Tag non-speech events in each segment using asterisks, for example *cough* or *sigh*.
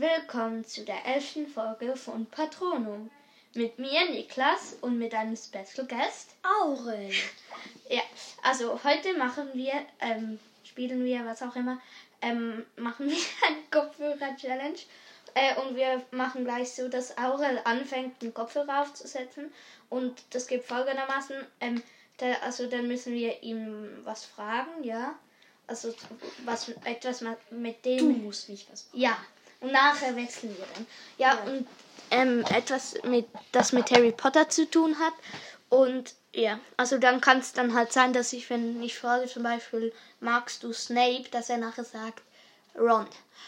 Willkommen zu der elften Folge von Patronum. Mit mir, Niklas, und mit einem Special Guest. Aurel. Ja, also heute machen wir, ähm, spielen wir, was auch immer, ähm, machen wir *laughs* eine Kopfhörer-Challenge. Äh, und wir machen gleich so, dass Aurel anfängt, den Kopfhörer aufzusetzen. Und das geht folgendermaßen, ähm, da, also dann müssen wir ihm was fragen, ja. Also was etwas mit dem. Du musst nicht was machen. Ja, und nachher wechseln wir dann. Ja, Ja. und ähm, etwas, mit, das mit Harry Potter zu tun hat. Und ja, also dann kann es dann halt sein, dass ich, wenn ich frage zum Beispiel, magst du Snape, dass er nachher sagt, Ron.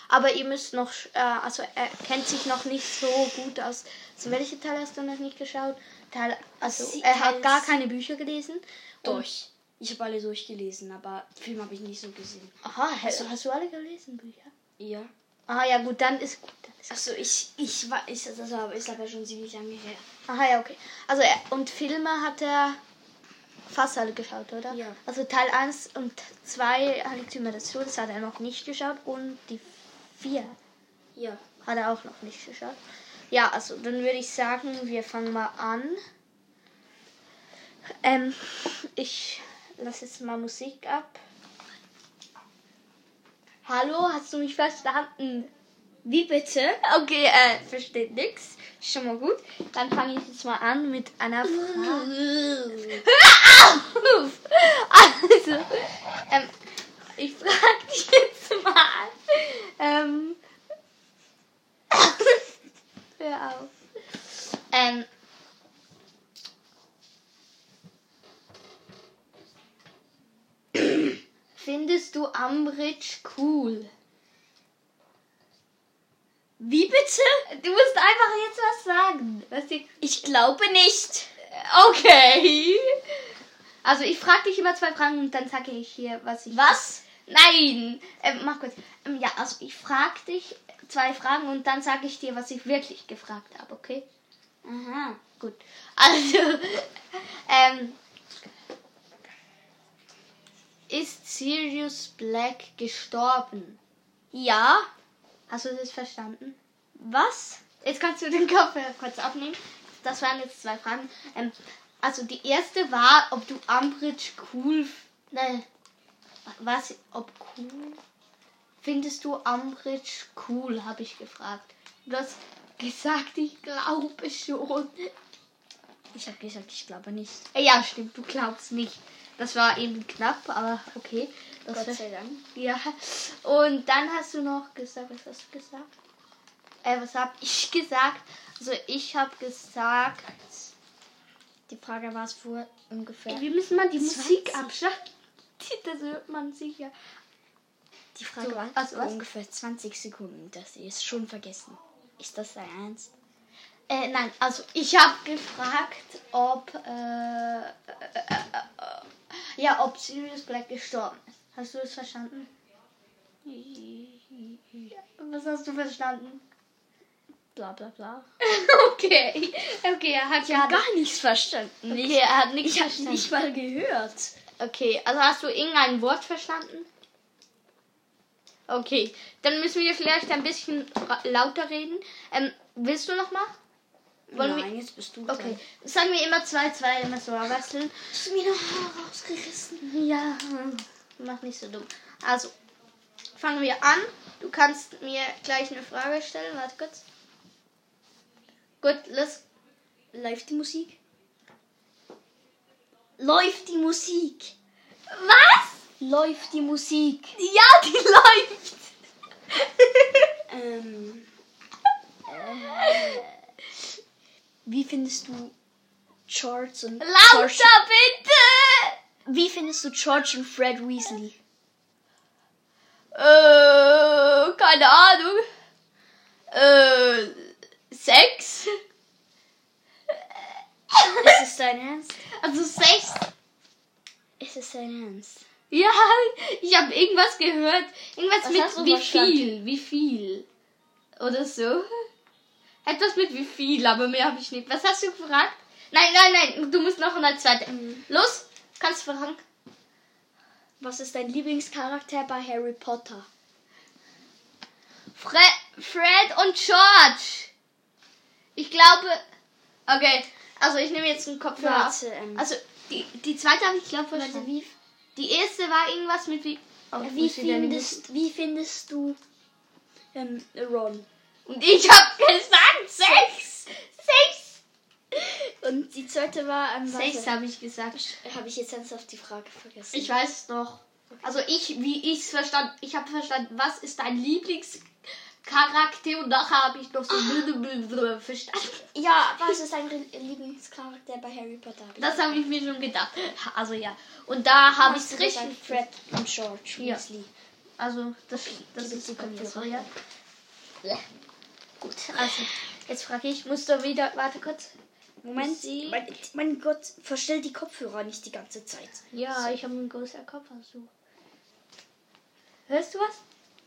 Aber ihr müsst noch, äh, also er kennt sich noch nicht so gut aus. Also welche Teil hast du noch nicht geschaut? Teil, also Sie- er hat gar keine Bücher gelesen. Durch. Ich habe alle durchgelesen, aber Film habe ich nicht so gesehen. Aha, hast, hast du alle gelesen, Bücher? Ja. Ah ja, gut, dann ist gut. Dann ist Achso, ich, ich war, ich, das war, ist aber schon ziemlich lange her. Aha, ja, okay. Also, er, und Filme hat er fast alle geschaut, oder? Ja. Also, Teil 1 und 2 Heiligtümer des Todes hat er noch nicht geschaut und die 4 Ja. hat er auch noch nicht geschaut. Ja, also, dann würde ich sagen, wir fangen mal an. Ähm, ich lasse jetzt mal Musik ab. Hallo, hast du mich verstanden? Wie bitte? Okay, äh, versteht nix. Schon mal gut. Dann fange ich jetzt mal an mit einer Frage. Hör auf! *laughs* Also, ähm, ich frage dich jetzt mal. Ähm, *laughs* hör auf. Ähm, findest du Ambridge cool? Wie bitte? Du musst einfach jetzt was sagen. Was dir Ich glaube nicht. Okay. Also ich frage dich immer zwei Fragen und dann sage ich hier, was ich. Was? Nein. Ähm, mach kurz. Ähm, ja, also ich frage dich zwei Fragen und dann sage ich dir, was ich wirklich gefragt habe, okay? Aha. Gut. Also, *laughs* ähm, ist Sirius Black gestorben? Ja. Hast du das verstanden? Was? Jetzt kannst du den Kopfhörer kurz abnehmen. Das waren jetzt zwei Fragen. Ähm, also die erste war, ob du Umbridge cool... Nein. Was? Ob cool? Findest du Umbridge cool, habe ich gefragt. Du hast gesagt, ich glaube schon. Ich habe gesagt, ich glaube nicht. Ja, stimmt, du glaubst nicht. Das war eben knapp, aber okay. Das Gott sei Dank. ja. Und dann hast du noch gesagt, was hast du gesagt? Äh, was hab ich gesagt? Also ich habe gesagt, Die Frage war es vor ungefähr. wir müssen mal die 20. Musik abschalten. Das hört man sicher. Die Frage So, war also vor was? ungefähr 20 Sekunden. Das ist schon vergessen. Ist das dein Ernst? Äh, nein, also ich habe gefragt, ob äh, äh, äh, äh, ja, ob Sirius Black gestorben ist. Hast du es verstanden? Was hast du verstanden? Bla bla bla. *laughs* Okay, okay, er hat Ich habe gar nichts verstanden. Okay, er hat nichts Ich habe verstanden. nicht mal gehört. Okay, also hast du irgendein Wort verstanden? Okay, dann müssen wir vielleicht ein bisschen lauter reden. Ähm, willst du noch mal? Wollen Nein, jetzt bist du Okay, sagen wir immer zwei, zwei, immer so wechseln. Hast du mir noch Haare rausgerissen? Ja, mach nicht so dumm. Also, fangen wir an. Du kannst mir gleich eine Frage stellen. Warte kurz. Gut, los. Läuft die Musik? Läuft die Musik? Was? Läuft die Musik? Ja, die *laughs* läuft. *laughs* Ähm. äh, *laughs* wie findest du George und Lauter George, bitte! Wie findest du George und Fred Weasley? Äh, keine Ahnung. Äh, Sex? Ist es dein Ernst? Also Sex? Ist es dein Ernst? Ja, ich habe irgendwas gehört. Irgendwas Was mit wie viel, wie viel. Oder so. Etwas mit wie viel, aber mehr habe ich nicht. Was hast du gefragt? Nein, nein, nein, du musst noch eine zweite. Los, kannst fragen. Was ist dein Lieblingscharakter bei Harry Potter? Fre Fred und George. Ich glaube. Okay, also ich nehme jetzt einen Kopfhörer. Warte, ähm. Also die, die zweite habe ich glaube Warte, verstanden. wie, Die erste war irgendwas mit wie. Oh, wie, findest, wie findest du ähm, Ron? Und ich habe gesagt sechs. Sechs. Und die zweite war ähm, Sechs habe ich gesagt. Habe ich jetzt ernsthaft die Frage vergessen? Ich weiß es noch. Also ich, wie ich es verstanden, ich habe verstanden, was ist dein Lieblingscharakter und nachher habe ich noch so blablabla verstanden. ja, was ist dein Lieblingscharakter bei Harry Potter? Hab Das habe ich mir schon gedacht. Also ja. Und da habe ich es richtig. Fred und George Ja. Also das, das ist die wir. ja. Ja. Gut, also jetzt frage ich, musst du wieder, warte kurz. Moment, Sie- mein, mein Gott, verstell die Kopfhörer nicht die ganze Zeit. Ja, ich habe einen großen Kopf, also. Hörst du was?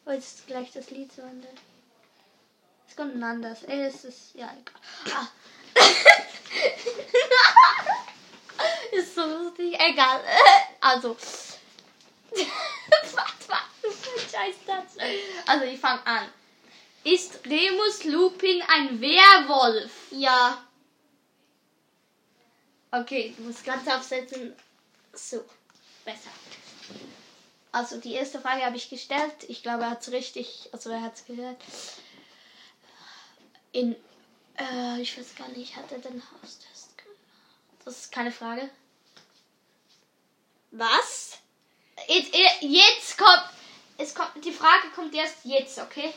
Wolltest du gleich das Lied so Ende? Es kommt ein anderes. Ey, es ist, ja, egal. Ah. *laughs* ist so lustig, egal. *laughs* Also. *laughs* was war das für ein scheiß Satz? Also, ich fange an. Ist Remus Lupin ein Werwolf? Ja. Okay, du musst ganz aufsetzen. So, besser. Also die erste Frage habe ich gestellt. Ich glaube, er hat es richtig, also er hat es gehört. In, äh, ich weiß gar nicht, hat er den Haustest gemacht? Das ist keine Frage. Was? Jetzt, jetzt kommt, es kommt, die Frage kommt erst jetzt, okay?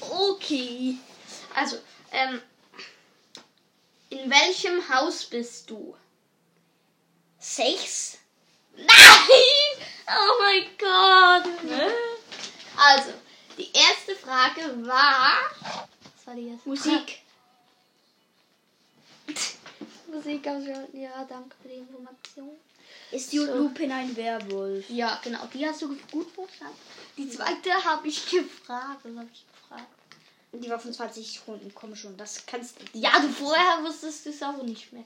Okay. Also, ähm, in welchem Haus bist du? Sechs? Nein! Oh mein Gott! Also, die erste Frage war. Was war die erste Musik. *laughs* Musik schon. Ja, danke für die Information. Ist Jude Lupin ein Werwolf? Ja, genau, die hast du gut verstanden. Die zweite habe ich gefragt. Was habe ich gefragt? Die war von 20 Sekunden. Komm schon, das kannst du. Ja, du vorher wusstest es auch nicht mehr.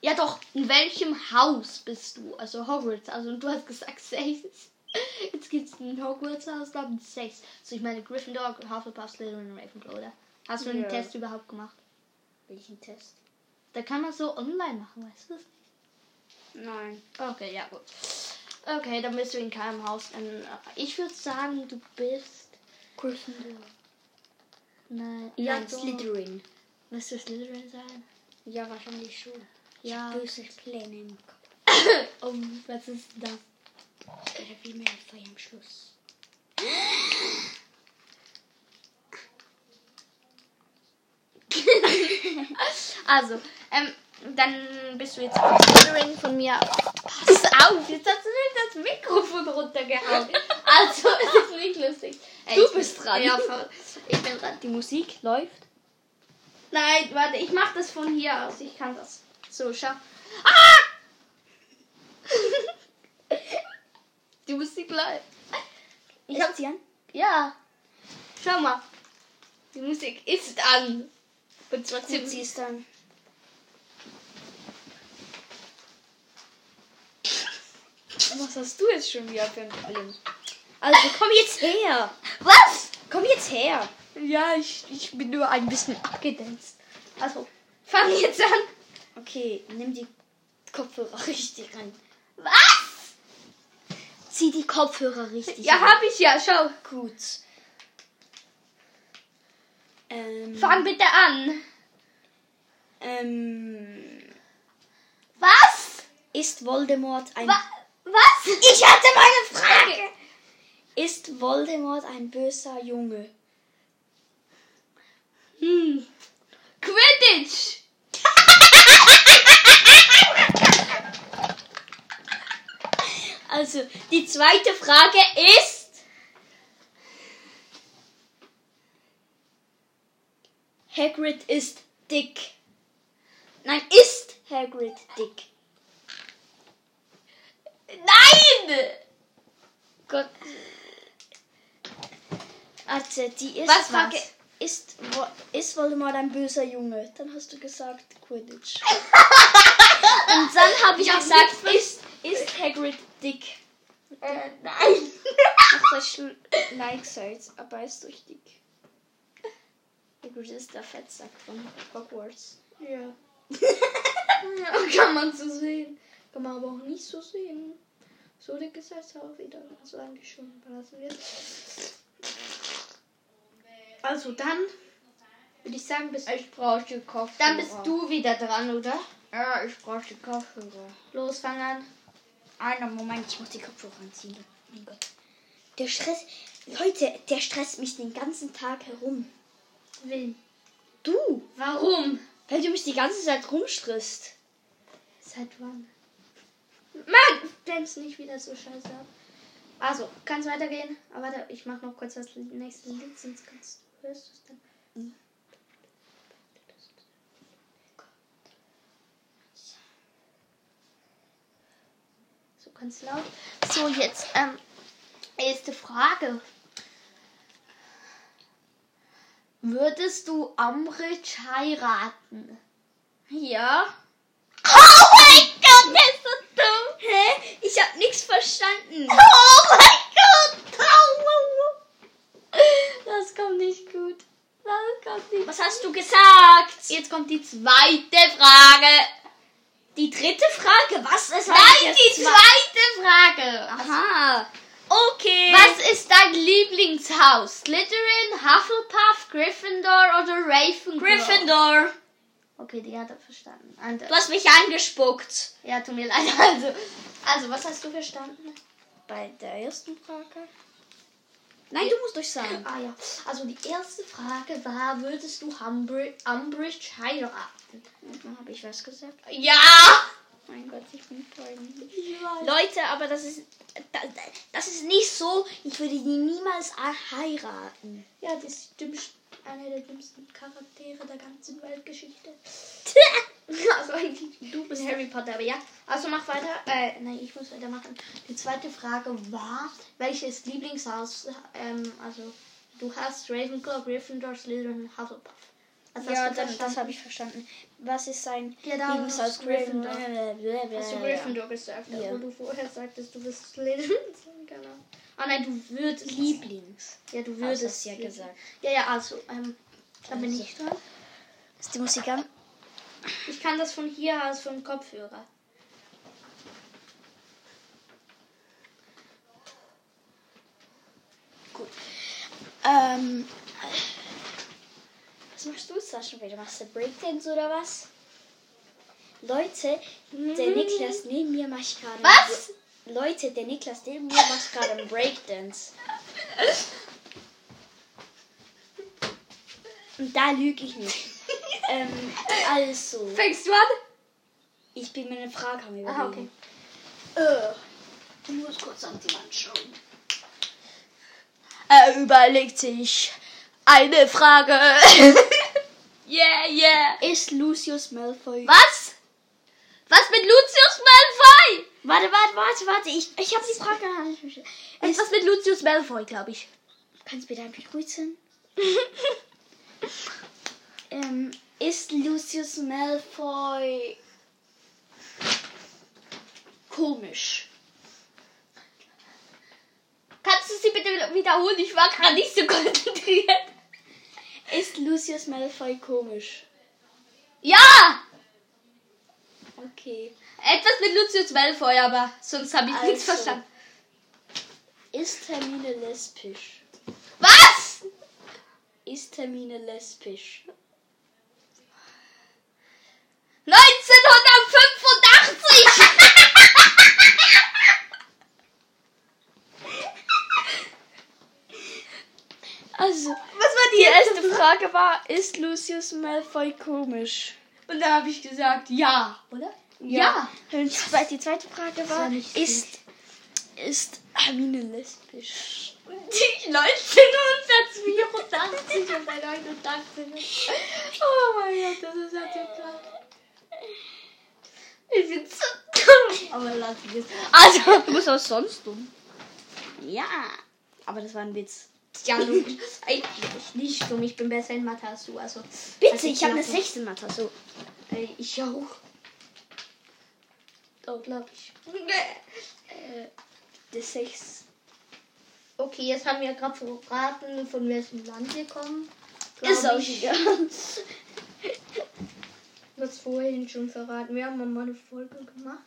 Ja, doch, in welchem Haus bist du? Also Hogwarts. Also du hast gesagt *laughs* sechs. Jetzt gibt es ein Hogwarts-Haus namens sechs. Also ich meine Gryffindor, Hufflepuff, Slytherin und Ravenclaw, oder? Hast du Ja. Test überhaupt gemacht? Welchen Test? Da kann man so online machen, weißt du das nicht? Nein. Okay, ja gut. Okay, dann bist du in keinem Haus. Ähm, Ich würde sagen, du bist... Gryffindor. Nein, Ja, doch. Slytherin. Du Slytherin sein? Ja, wahrscheinlich schon. Ja. Böse Pläne im Kopf. Oh, *coughs* was ist das? Oder wie Malfoy am Schluss. *coughs* Also, ähm, dann bist du jetzt Slytherin von mir. Pass auf, jetzt hast du mir das Mikrofon runtergehauen. Also, es ist nicht lustig. Äh, Du bist bin- dran. Ja, ich bin dran. Die Musik läuft. Nein, warte, ich mach das von hier aus. Ich kann das. So, schau. Ah! *laughs* Die Musik läuft. Ich hab sie an? Ja. Schau mal. Die Musik ist an. Und zwar sie ist dann. Was hast du jetzt schon wieder für ein Problem? Also komm jetzt her! Was? Komm jetzt her! Ja, ich, ich bin nur ein bisschen abgedanzt. Also, fang jetzt an. Okay, nimm die Kopfhörer *laughs* richtig an. Was? Zieh die Kopfhörer richtig Ja, an. hab ich ja. Schau. Gut. Ähm, Fang bitte an. ähm, Was? ist Voldemort ein... Wa was? Ich hatte meine Frage! Ist Voldemort ein böser Junge? Hm. Quidditch. Also, die zweite Frage ist... Hagrid ist dick. Nein, ist Hagrid dick? Nein! Gott. Warte, die erste Was war's? ist, ist Voldemort ein böser Junge? Dann hast du gesagt Quidditch. *laughs* Und dann habe ich Ja, gesagt, nichts ist, ist Hagrid dick? Äh, nein. Ach, das *laughs* ist Nein gesagt, aber er ist durch dick. Hagrid ist der Fettsack von Hogwarts. Ja. *laughs* ja. Kann man so sehen. Kann man aber auch nicht so sehen. So dick ist es auch wieder. Also eigentlich schon. Lassen wir Also dann würde ich sagen, bist, Ich brauche die Kopfhörer. dann bist du wieder dran, oder? Ja, ich brauche die Kopfhörer. Los, fang an. Einen Moment, ich muss die Kopfhörer anziehen. Mein Gott. Der Stress. Leute, der stresst mich den ganzen Tag herum. Wen? Du! Warum? Weil du mich die ganze Zeit rumstresst. Seit wann? Mann, blend's nicht wieder so scheiße ab. Also, kann's weitergehen? Aber warte, ich mach noch kurz das nächste Lied, sonst kannst du, hörst es dann? So ganz laut. So, jetzt, ähm, erste Frage. Würdest du Ambridge heiraten? Ja? Oh mein Gott, das ist dumm! Hä? Ich hab nichts verstanden. Oh mein Gott! Das kommt nicht gut. Das kommt nicht Was hast du gesagt? Jetzt kommt die zweite Frage. Die dritte Frage. Was ist Nein, die zweite Frage. Aha. Okay. Was ist dein Lieblingshaus? Slytherin, Hufflepuff, Gryffindor oder Ravenclaw? Gryffindor. Okay, die hat er verstanden. Andere. Du hast mich angespuckt. Ja, tut mir leid. Also, also, was hast du verstanden? Bei der ersten Frage? Nein, du musst euch sagen. Ah ja, also die erste Frage war, würdest du Umbridge, Umbridge heiraten? Dann habe ich was gesagt. Ja! Mein Gott, ich bin peinlich. Leute, aber das ist das, ist nicht so. Ich würde die niemals heiraten. Ja, das ist dümmst, einer der dümmsten Charaktere der ganzen Weltgeschichte. *laughs* also eigentlich, du bist Harry Potter, aber ja. Also mach weiter. Äh, nein, ich muss weitermachen. Die zweite Frage war, welches Lieblingshaus, ähm, also du hast Ravenclaw, Gryffindor, Slytherin, Hufflepuff. Also ja, das, das habe ich verstanden. Was ist sein Ja, Lieblingshaus? Gryffindor. Hast du Gryffindor gesagt, Ja. obwohl du vorher sagtest, du bist Slytherin? Ahnung. *laughs* Ah nein, du würdest. Lieblings. Ja, du würdest. du ja gesagt. Ja, ja, also, ähm, da bin Also. ich dran. Ist die Musik an? Ich kann das von hier aus vom Kopfhörer. Gut. Ähm. Was machst du jetzt da schon wieder? Machst du Breakdance oder was? Leute, der Niklas neben mir macht gerade. Was? Leute, der Niklas neben mir macht gerade einen Breakdance. Und da lüge ich nicht. ähm, also, Fängst du an? ich bin mir eine Frage am überlegen. Ah, okay. Äh, du musst kurz an die Wand schauen. Er überlegt sich eine Frage. *laughs* Yeah, yeah. Ist Lucius Malfoy... Was? Was mit Lucius Malfoy? Warte, warte, warte, warte. Ich, ich habe die Frage noch nicht verstanden. Ist, Was mit Lucius Malfoy, glaube ich. kannst du bitte einfach grüßen? *laughs* ähm, ist Lucius Malfoy komisch? Kannst du sie bitte wiederholen? Ich war gerade nicht so konzentriert. Ist Lucius Malfoy komisch? Ja! Okay. Etwas mit Lucius Malfoy, aber sonst habe ich nichts Also. verstanden. Ist Hermine lesbisch? Was? Ist Hermine lesbisch? 1985! Also, Was war die erste Frage war, ist Lucius Malfoy komisch? Und da habe ich gesagt, ja, oder? Ja. Und die zweite, die zweite Frage war, ist, ist Hermine lesbisch? Die 1984 und der 89. Oh mein Gott, das ist ja total. Ich bin so dumm. Aber lass es. Also, du bist auch sonst dumm. Ja, aber das war ein Witz. Ja, logisch. Eigentlich nicht dumm. Ich bin besser in Mathe als du. Also, Bitte, also ich habe eine glaub- 16 Mathe. So. Ich auch. Oh, glaub ich. Äh, die 6. Okay, jetzt haben wir gerade verraten, von welchem Land wir kommen. Ist auch ich. egal. *laughs* Das vorhin schon verraten. Wir haben mal eine Folge gemacht.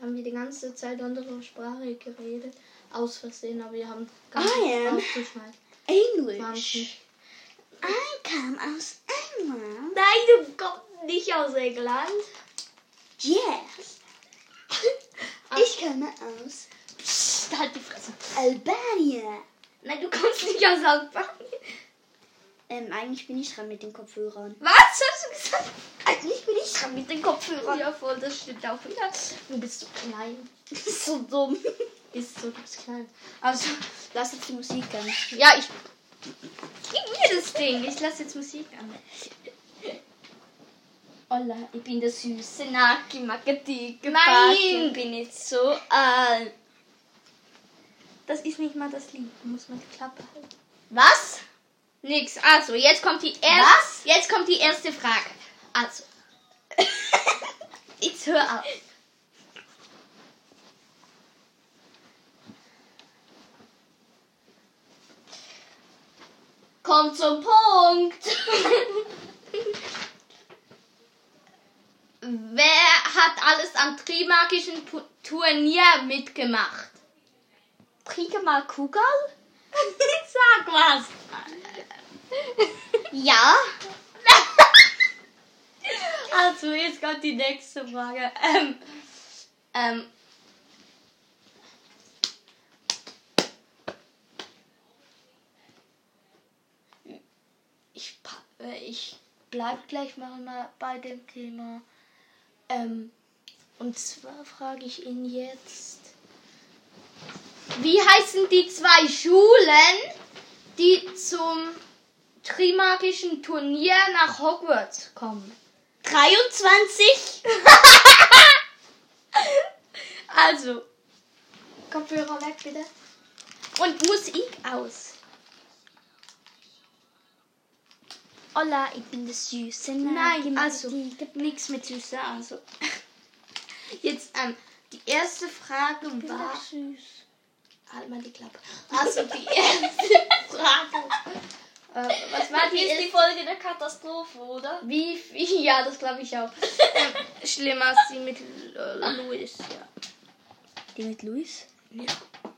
Haben wir die ganze Zeit andere Sprache geredet. Aus Versehen, aber wir haben es English. nicht. I come aus England. Nein, du kommst nicht aus England. Yes. Ich komme aus Psst, halt die Fresse. Albania. Nein, du kommst nicht aus Albanien. Ähm, eigentlich bin ich dran mit den Kopfhörern. Was hast du gesagt? Eigentlich bin ich dran mit den Kopfhörern. Ja, voll, das stimmt auch wieder. *laughs* Du bist so klein. so dumm. Bist so, du bist klein. Also, Lass jetzt die Musik an. ja, ich. Gib mir das Ding. Ich lasse jetzt Musik an. Hola, ich bin der süße Naki Makati. Nein! bin jetzt so alt. Das ist nicht mal das Lied. Du musst mal die Klappe halten. Was? Nix. Also, jetzt kommt die erste. Was? Jetzt kommt die erste Frage. Also. *laughs* Jetzt hör auf. Komm zum Punkt. *laughs* Wer hat alles am Trimagischen Turnier mitgemacht? Kriege mal Kugel? *laughs* Sag was. *laughs* Ja. *laughs* Also, jetzt kommt die nächste Frage. Ähm, ähm, ich, äh, ich bleib gleich mal bei dem Thema. Ähm, und zwar frage ich ihn jetzt. Wie heißen die zwei Schulen, die zum Trimagischen Turnier nach Hogwarts kommen? 23. *laughs* Also, Kopfhörer weg bitte. Und Musik aus. Hola, ich bin der süße Nein, also nichts mit Süße. Also, *laughs* jetzt ähm, die erste Frage Ich bin war. süß. Halt mal die Klappe. Also die *laughs* erste Frage. Äh, was war die ist die Folge der Katastrophe, oder? Wie, wie ja, das glaube ich auch. ähm, *laughs* schlimmer als die mit äh, Louis, ja. Die mit Luis? Ja,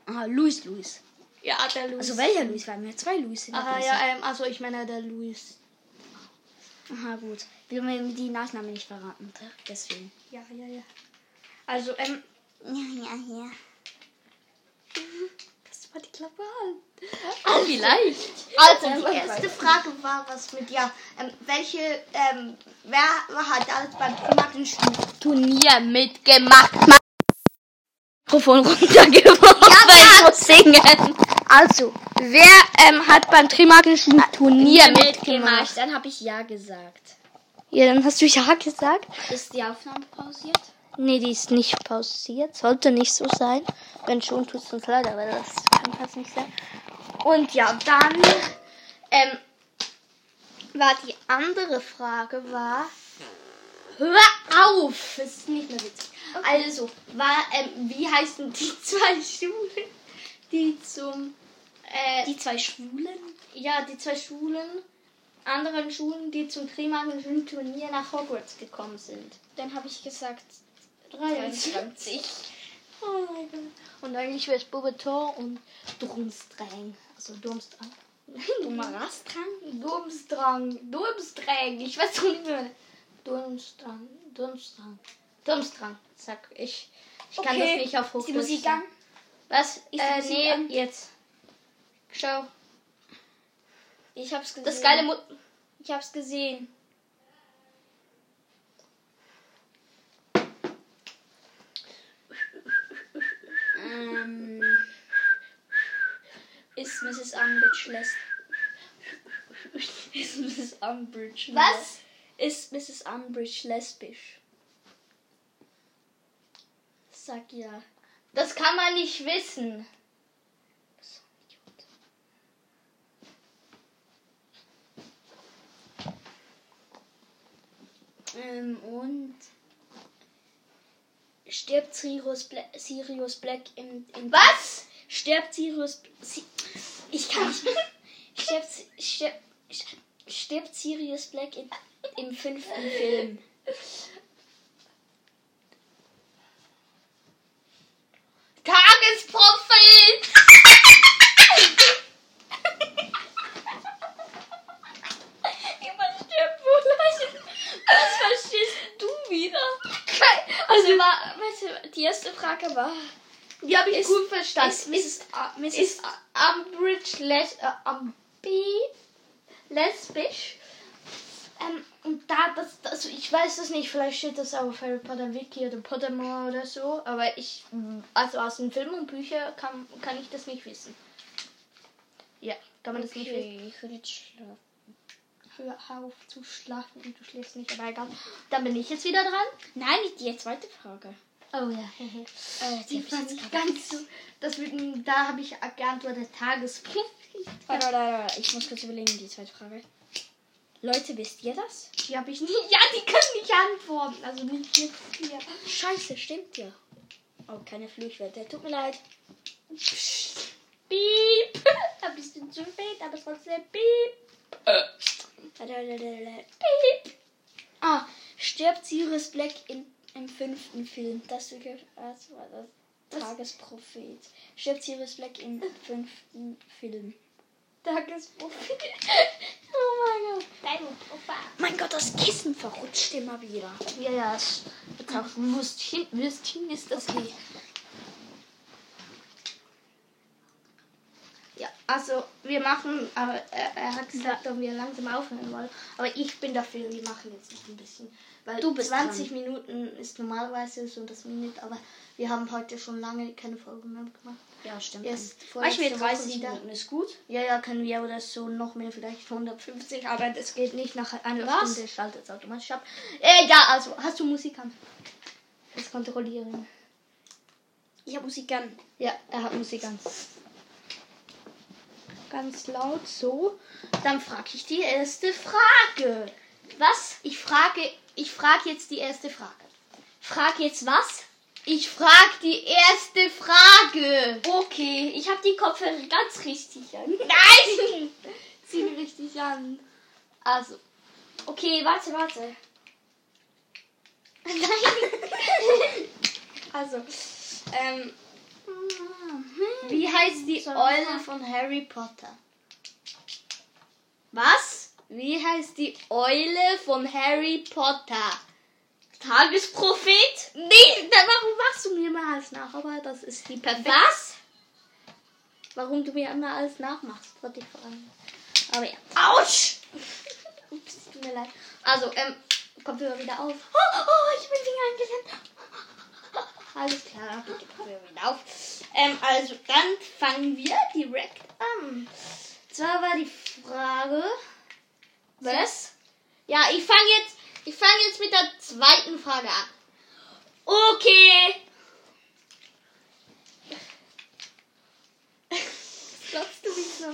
Ah, Luis, Luis. ja der Louis. Also welcher Luis? Wir haben ja zwei Luis in der Ah, Klasse. ja, ähm, also ich meine der Louis. Aha, gut. Wir haben die Nachnamen nicht verraten, deswegen. Ja, ja, ja. Also, ähm, Ja, ja, ja. kannst du mal die Klappe halten? Ah, *laughs* vielleicht. Also, Ähm, die erste Frage war, was mit, ja, ähm, welche, ähm, wer hat alles beim thematischen Turnier mitgemacht? Mikrofon runtergeworfen. Ja, *laughs* ich wer- muss singen. Also, wer ähm, hat beim Trimagischen Turnier mitgemacht? Dann habe ich ja gesagt. Ja, dann hast du ja gesagt. Ist die Aufnahme pausiert? Nee, die ist nicht pausiert. Sollte nicht so sein. Wenn schon, tut es uns leid, aber das kann das nicht sein. Und ja, dann ähm, war die andere Frage war. Hör auf! Das ist nicht mehr witzig. Also, war, ähm, wie heißen die *laughs* zwei Schulen, die zum äh, Die zwei Schwulen? ja, die zwei Schulen, anderen Schulen, die zum Trimagischen Turnier nach Hogwarts gekommen sind. Dann habe ich gesagt 23. Oh mein Gott. Und eigentlich wäre es Bobetor und Durmstrang. Also Durmstrang. Dummerastran? Durmstrang. Durmstrang. Ich weiß doch nicht mehr. Durmstrang. Durmstrang. Durmstrang, sag ich. Ich kann Okay. das nicht auf Hochdeutsch die Musik an? Was? Die äh, nee, jetzt. Schau. Ich hab's gesehen. Das geile Mu Ich hab's gesehen. Ähm, ist Mrs. Umbridge les Ist Mrs. Umbridge Was? Ist Mrs. Umbridge lesbisch? Sag ja. Das kann man nicht wissen. Ähm, und stirbt Sirius Black, Sirius Black im, im Was? Stirbt Sirius Si ich kann nicht. *laughs* Stirbt, stirbt, Stirbt Sirius Black in, im fünften Film? *laughs* Tagesprophet! Jemand stirbt wohl. Was verstehst du wieder? Also war, warte, die erste Frage war. Die habe ich Ist- gut verstanden. Ist Mrs. A, Mrs. ist Umbridge les äh, Umbi lesbisch? Ähm, und da, das, das, ich weiß es nicht, vielleicht steht das auf Harry Potter Wiki oder Pottermore oder so, aber ich, also aus den Filmen und Büchern kann, kann ich das nicht wissen. Ja, kann man das nicht wissen. Okay, ich will jetzt schlafen. Hör auf zu schlafen und du schläfst nicht, aber egal. Dann bin ich jetzt wieder dran. Nein, die zweite Frage. Oh ja. *laughs* Äh, Die die fand ich ganz so. Das, wird- da habe ich geantwortet Tagesprofit. Warte, warte, warte, ich muss kurz überlegen, die zweite Frage. Leute, wisst ihr das? Die habe ich nicht. *laughs* Ja, die können nicht antworten. Also nicht jetzt hier. Scheiße, stimmt ja. Oh, keine Flugwerte. Tut mir leid. Piep. *laughs* Ein bisschen zu spät, aber trotzdem piep. Warte, warte. Piep. Ah, stirbt Sirius Black in, im fünften Film? Das, war- das war das? Tagesprophet. Stirbt Sirius Black im fünften Film? Tagesprofit. *laughs* oh mein Gott. Dein Opa. Mein Gott, das Kissen verrutscht immer wieder. Ja, ja. Jetzt auch Würstchen. Ist das Okay. Ja, also wir machen, aber er, hat gesagt, ob wir langsam aufhören wollen. Aber ich bin dafür, wir machen jetzt noch ein bisschen. Weil Du bist 20 Minuten ist normalerweise so das Minute, aber wir haben heute schon lange keine Folge mehr gemacht. Ja, stimmt. Erst vorletzte 30 Woche wieder. Minuten, ist gut. Ja, ja, können wir oder so noch mehr, vielleicht 150, aber das geht nicht nach einer Was? Stunde, schaltet es automatisch ab. Äh, ja, also, hast du Musik an? Das kontrollieren. Ich habe Musik an. Ja, er hat Musik an. Ganz laut so. Dann frage ich die erste Frage. Was? Ich frage, ich frage jetzt die erste Frage. Frag jetzt was? Ich frage die erste Frage. Okay, ich habe die Kopfhörer ganz richtig an. *laughs* Nein! *laughs* Zieh mich richtig an. Also, Okay, warte, warte. *laughs* also, ähm, wie heißt die So. Eule von Harry Potter? Was? Wie heißt die Eule von Harry Potter? Tagesprophet? Nee, dann warum machst du mir immer alles nach? Aber das ist die perfekte. Was? Warum du mir immer alles nachmachst, wollte ich fragen. Aber ja. Autsch! *laughs* Ups, tut mir leid. Also, ähm, Kopfhörer wieder auf. Oh, oh, ich bin Finger eingesendet. Alles klar, bitte Kopfhörer wieder auf. Ähm, also, dann fangen wir direkt an. Zwar war die Frage. Was? Ja, ich fange jetzt, ich fange jetzt mit der zweiten Frage an. Okay. Glaubst du mich so?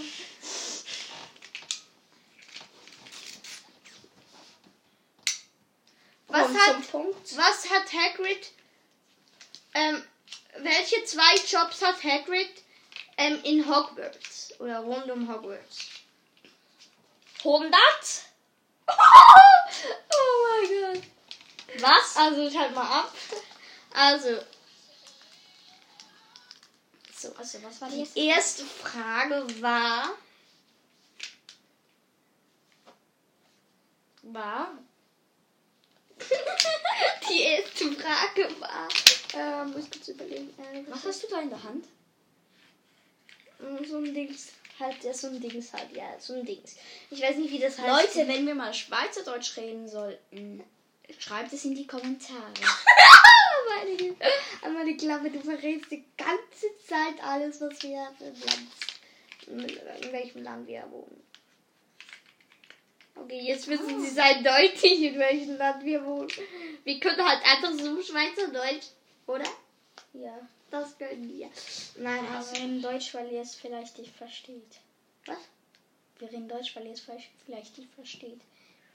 Was hat, was hat Hagrid, ähm, welche zwei Jobs hat Hagrid ähm, in Hogwarts oder rund um Hogwarts? 100? *laughs* oh mein Gott. Was? Also schalt mal ab. Also, So, also was war die das? erste Frage war, War? *laughs* die erste Frage war, äh, muss ich kurz überlegen, äh, Was hast du da in der Hand? Mm, So ein Dings, halt, ja, so ein Dings halt, ja, so ein Dings. Ich weiß nicht, wie das heißt. Leute, wenn wir mal Schweizerdeutsch reden sollten, schreibt es in die Kommentare. *laughs* meine. Aber die Klappe, du verrätst die ganze Zeit alles, was wir Land, in welchem Land wir wohnen. Okay, jetzt wissen sie sein deutlich, in welchem Land wir wohnen. Wir können halt einfach so Schweizerdeutsch, oder? Ja. Das können wir. Nein, Wir also. reden Deutsch, weil ihr es vielleicht nicht versteht. Was? Wir reden Deutsch, weil ihr es vielleicht- vielleicht nicht versteht.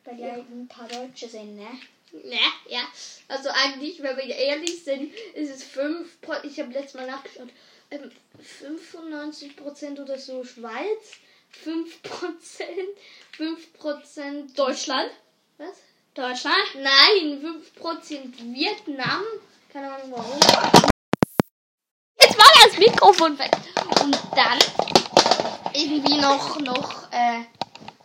Weil Ja. ja ein paar Deutsche sind, ne? Ne, ja. Also eigentlich, wenn wir ehrlich sind, ist es 5, ich habe letztes Mal nachgeschaut, ähm, 95% oder so Schweiz, 5%. 5% Deutschland? Was? Deutschland? Nein, 5% Vietnam. Keine Ahnung warum. Jetzt war das Mikrofon weg. Und dann irgendwie noch, noch, äh,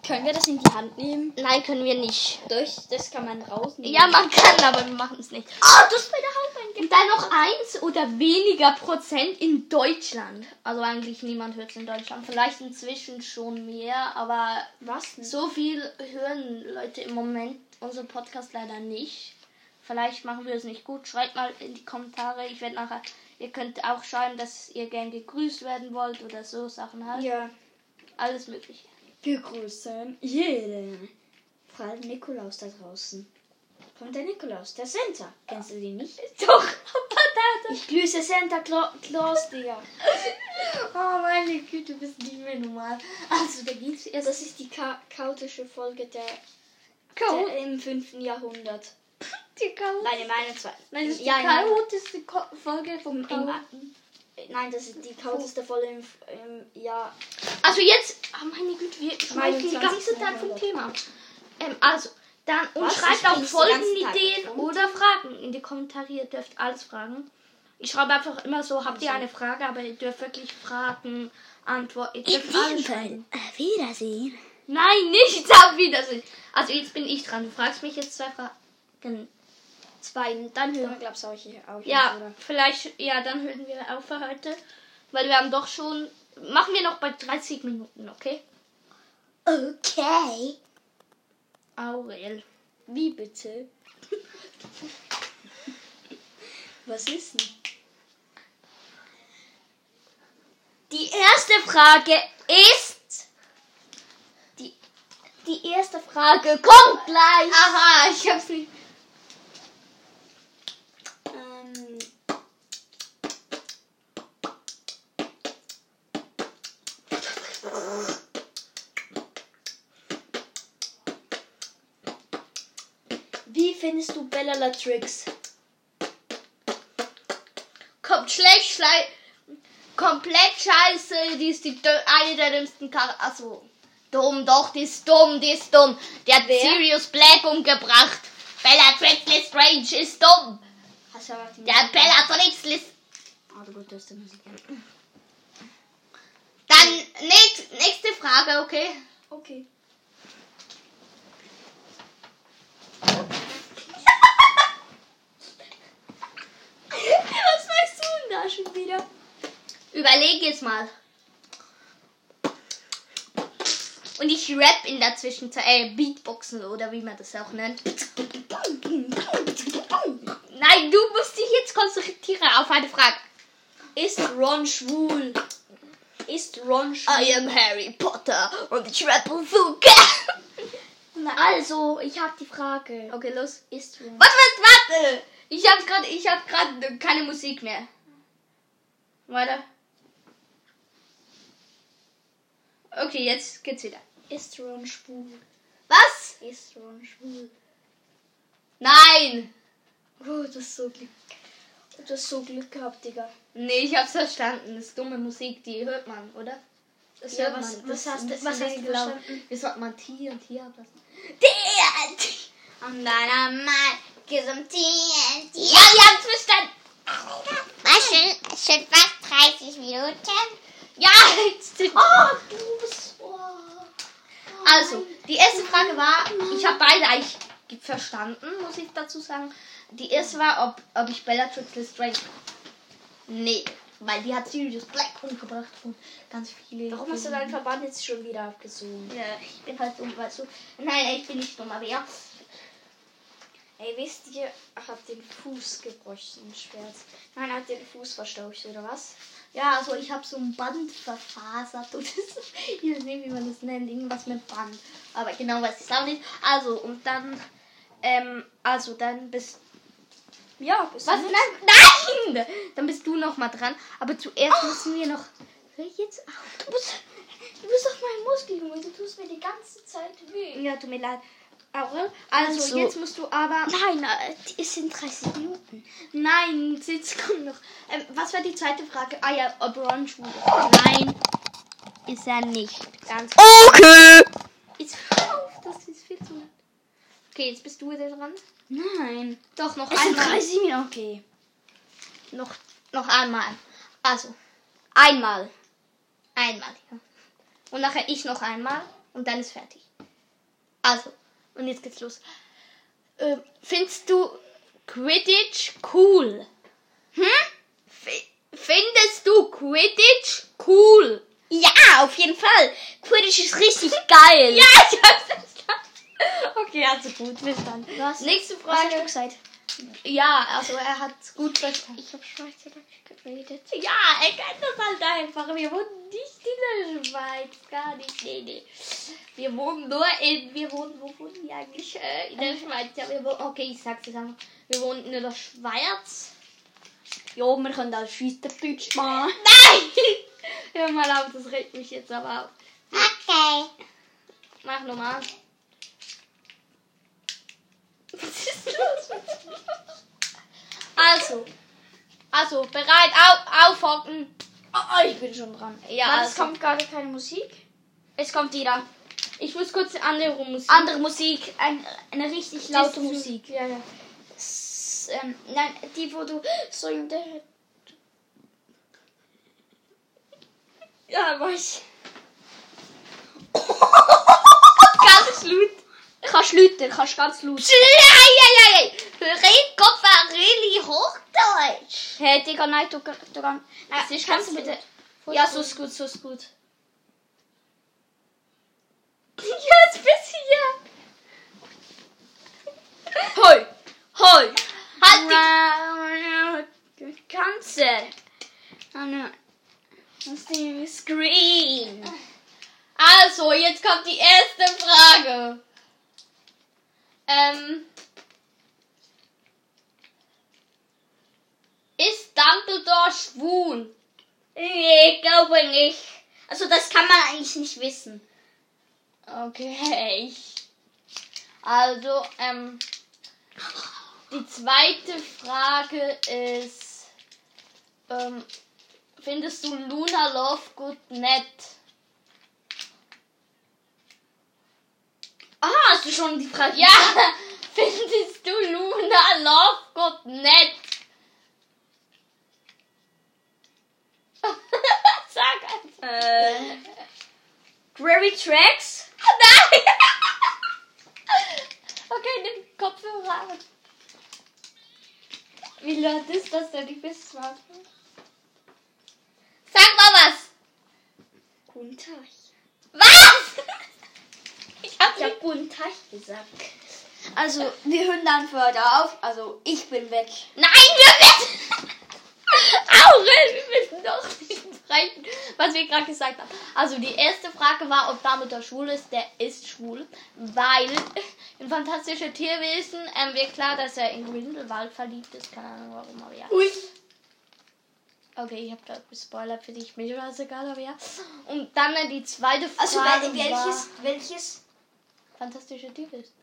Können wir das in die Hand nehmen? nein, können wir nicht. Durch, das kann man rausnehmen. Ja, man kann, aber wir machen es nicht. Ah, du hast meine Haut Und dann noch eins oder weniger Prozent in Deutschland. Also eigentlich niemand hört es in Deutschland. Vielleicht inzwischen schon mehr, aber Was so viel hören Leute im Moment unseren Podcast leider nicht. Vielleicht machen wir es nicht gut. Schreibt mal in die Kommentare. Ich werde nachher. Ihr könnt auch schreiben, dass ihr gern gegrüßt werden wollt oder so Sachen halt. Ja. Alles mögliche. Wir grüßen jede. Vor allem Nikolaus da draußen. Kommt der Nikolaus, der Santa. Kennst du den nicht? *laughs* Doch, Patata. Ich grüße Santa Cla Claus, Digga. *laughs* Oh meine Güte, du bist nicht mehr normal. Also da geht's erst. Das ist die cha chaotische Folge der, Chaot der im 5. Jahrhundert. Die Nein, im 21. Nein, das ist ja, die chaotischste Ko- Folge vom Im, Chaot. nein, das ist die chaotischste Folge im, im Jahr. Also jetzt, oh meine Güte, wir schweifen die 22. ganze Zeit vom Thema. Ähm, also, dann und Was? schreibt auch den ganzen Folgenideen Tag oder Fragen in die Kommentare. Ihr dürft alles fragen. Ich schreibe einfach immer so, habt ihr eine Frage, aber ihr dürft wirklich Fragen, Antworten. Ihr dürft alles schreiben. Wiedersehen. Nein, nicht *laughs* auf Wiedersehen. Also jetzt bin ich dran. Du fragst mich jetzt zwei Fragen. Zwei, dann hören wir, glaubst du, auch hier auf. Ja, oder? vielleicht, ja, dann hören wir auf für heute. Weil wir haben doch schon. Machen wir noch bei 30 Minuten, okay? Okay. Aurel. Wie bitte? *laughs* Was ist denn? Die erste Frage ist. Die, die erste Frage kommt gleich. Aha, ich hab's nicht. Wie findest du Bella Latrix? Kommt schlecht, schlei komplett scheiße. Die ist die eine der dümmsten Charakter. Also, dumm, doch, die ist dumm, die ist dumm. Die hat Wer? Sirius Black umgebracht. Bellatrix Lestrange ist dumm. Hast du aber die Der Bellatrix Lestrange. Ah, gut, du hast die Musik. Dann nächst, nächste Frage, okay? Okay. *laughs* Was weißt du denn da schon wieder? Überleg jetzt mal. Und ich rap in der Zwischenzeit, äh, Beatboxen oder wie man das auch nennt. Nein, du musst dich jetzt konzentrieren auf eine Frage. Ist Ron schwul? Ist Ron schwul? I am Harry Potter und ich rappe Fuka. Also, ich habe die Frage. Okay, los. Ist Ron Warte, warte, warte. Ich hab gerade, ich hab gerade keine Musik mehr. Weiter. Okay, jetzt geht's wieder. Ist Ron schwul? Was? Ist Ron schwul? Nein. Oh, das ist so Glück. Du hast so Glück gehabt, Digga. Nee, ich hab's verstanden. Das ist dumme Musik, die hört man, oder? Das Ja, hört was- man. was Das hast was hast du glauben. verstanden? Wir sollten mal T und T ablassen. Und deiner Mann geht um TNT. Ja, wir haben's verstanden. Was schon, schon fast 30 Minuten? Ja, jetzt sind Oh, du bist. Oh. Also, die erste Frage war, ich habe beide eigentlich ge- verstanden, muss ich dazu sagen. Die erste war, ob, ob ich Bellatrix Lestrange. Nee, weil die hat Sirius Black umgebracht und ganz viele. Warum hast du deinen Verband jetzt schon wieder abgezogen? Ja, ich bin halt dumm, weißt du. Nein, ich bin nicht dumm, aber ja. Ey, wisst ihr, hat den Fuß gebrochen, Schwert. Nein, hat den Fuß verstaucht, oder was? Ja, also ich habe so ein Band verfasert *laughs* und das, ich weiß nicht, wie man das nennt, irgendwas mit Band. Aber genau weiß ich es auch nicht. Also, und dann, ähm, also dann bist Ja, bist Was? du Nein, nein! Dann bist du noch mal dran. Aber zuerst müssen wir noch. Hör jetzt auf. Du bist, du bist auf meinem Muskel, Junge. Du tust mir die ganze Zeit weh. Ja, tut mir leid. Also, Also- jetzt musst du aber. Nein, äh, es sind 30 Minuten. Nein, jetzt kommt noch. Ähm, was war die zweite Frage? Ah ja, ob Ron schwul ist. Nein. ist er nicht. Ganz Okay. Jetzt hör auf, das ist viel zu laut. Okay, jetzt bist du wieder dran. Nein. Doch, noch Es einmal. 30 Minuten. Okay. Noch, noch einmal. Also, Einmal. einmal. Ja. Und nachher ich noch einmal und dann ist fertig. Also, und jetzt geht's los. Ähm, findest du Quidditch cool? Hm? F findest du Quidditch cool? Ja, auf jeden Fall. Quidditch ist richtig geil. Ja, ich hab's verstanden. Okay, also gut, bis dann. Was? Nächste Was du Frage. gesagt? Ja, also er hat's gut verstanden. Ich habe Schweizerdeutsch geredet. Ja, er kann das halt einfach. Wir wohnen nicht in der Schweiz. Gar nicht. Nee, nee. Wir wohnen nur in. Wir wohnen. Wo wohnen wir eigentlich? Äh, in der Schweiz. Ja, wir wohnen. Okay, ich sag's jetzt einfach. Wir wohnen in der Schweiz. Ja, wir können auch Schweizerdeutsch machen. *laughs* Nein! Hör mal auf, das regt mich jetzt aber auf. Okay. Mach nochmal. Was ist los? Also. Also, bereit, auf, aufhocken. Oh, ich bin schon dran. Ja, es also. kommt gerade keine Musik. Es kommt wieder. Ich muss kurz andere Musik. Andere Musik. Ein, eine richtig laute ist- Musik. Ja, ja. S ähm, nein, die, wo du so in der... Ja, weiß. Leute, kannst ganz laut. Eieiei. Red Kopf war really Hochdeutsch. Hey, Digga, nein, du, du, du nein, Das ist kannst du ganz bitte... Ja, so ist gut, so ist gut. *laughs* Jetzt bist du Hoi, hoi. Halt die Cancer. Aus dem Screen. Also, jetzt kommt die erste Frage. Ähm. Ist Dumbledore schwul? Ich glaube nicht. Also das kann man eigentlich nicht wissen. Okay. Also, ähm. Die zweite Frage ist. Ähm, findest du Luna Lovegood nett? Ah, hast du schon die Frage? Ja! *laughs* Findest du Luna Lovegood nett? *laughs* Sag einfach. Äh, Gravy Tracks? Nein! *laughs* okay, nimm Kopfhörer an. Wie laut ist das denn? Ich bin smart. Sag mal was! Guten Tag. Was? Ich hab Ich habe guten Tag gesagt. Also, wir hören dann für heute auf. Also, ich bin weg. Nein, wir müssen. *laughs* Aurel, wir müssen doch nicht sprechen, was wir gerade gesagt haben. Also die erste Frage war, ob Dumbledore schwul ist. Der ist schwul, weil in Fantastische Tierwesen ähm, wird klar, dass er in Grindelwald verliebt ist. Keine Ahnung warum, aber ja. Ui. Okay, ich habe da gespoilert für dich, mir ist egal, aber ja. Und dann äh, die zweite Frage Also, wel- welches? war Welches? Fantastische Tierwesen.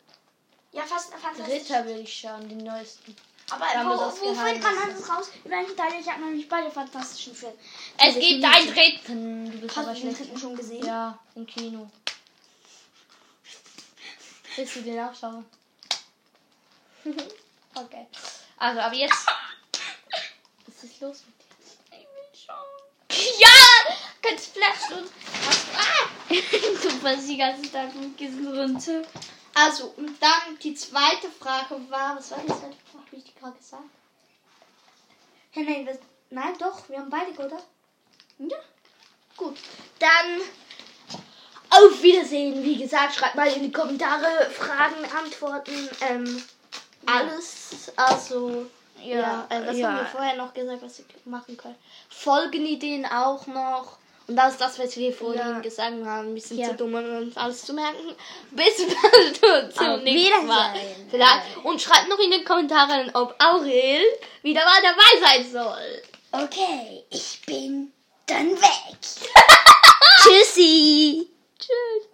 Ja, fast fantastisch. Dritter will ich schauen, den neuesten. Aber wird wo, Geheimnis kann man das raus? In welchem Teil? Ich habe nicht beide fantastischen Filme. Es gibt einen dritten. Du bist Hast aber du den schlecht. dritten schon gesehen? Ja, im Kino. Willst du den auch schauen? *laughs* okay. Also, aber jetzt. Was ist los mit dir? Ich will schon. Ja! Ganz flash und. Du fällst die ganze Zeit vom Kissen runter. Also, und dann die zweite Frage war. Was war die zweite Frage? Habe ich die gerade gesagt? Hey, nein, was, nein, doch. Wir haben beide, oder? Ja. Gut. Dann auf Wiedersehen. Wie gesagt, schreibt mal in die Kommentare Fragen, Antworten, ähm, alles. Also, ja, Ja, äh, was ja. haben wir vorher noch gesagt, was wir machen können? Folgenideen auch noch. Und das ist das, was wir vorhin Ja. gesagt haben. Ein bisschen Ja. zu dumm, um uns alles zu merken. *laughs* Bis bald und zum nächsten Mal. Vielleicht. Und schreibt noch in den Kommentaren, ob Aurel wieder mal dabei sein soll. Okay, ich bin dann weg. *laughs* Tschüssi. Tschüss.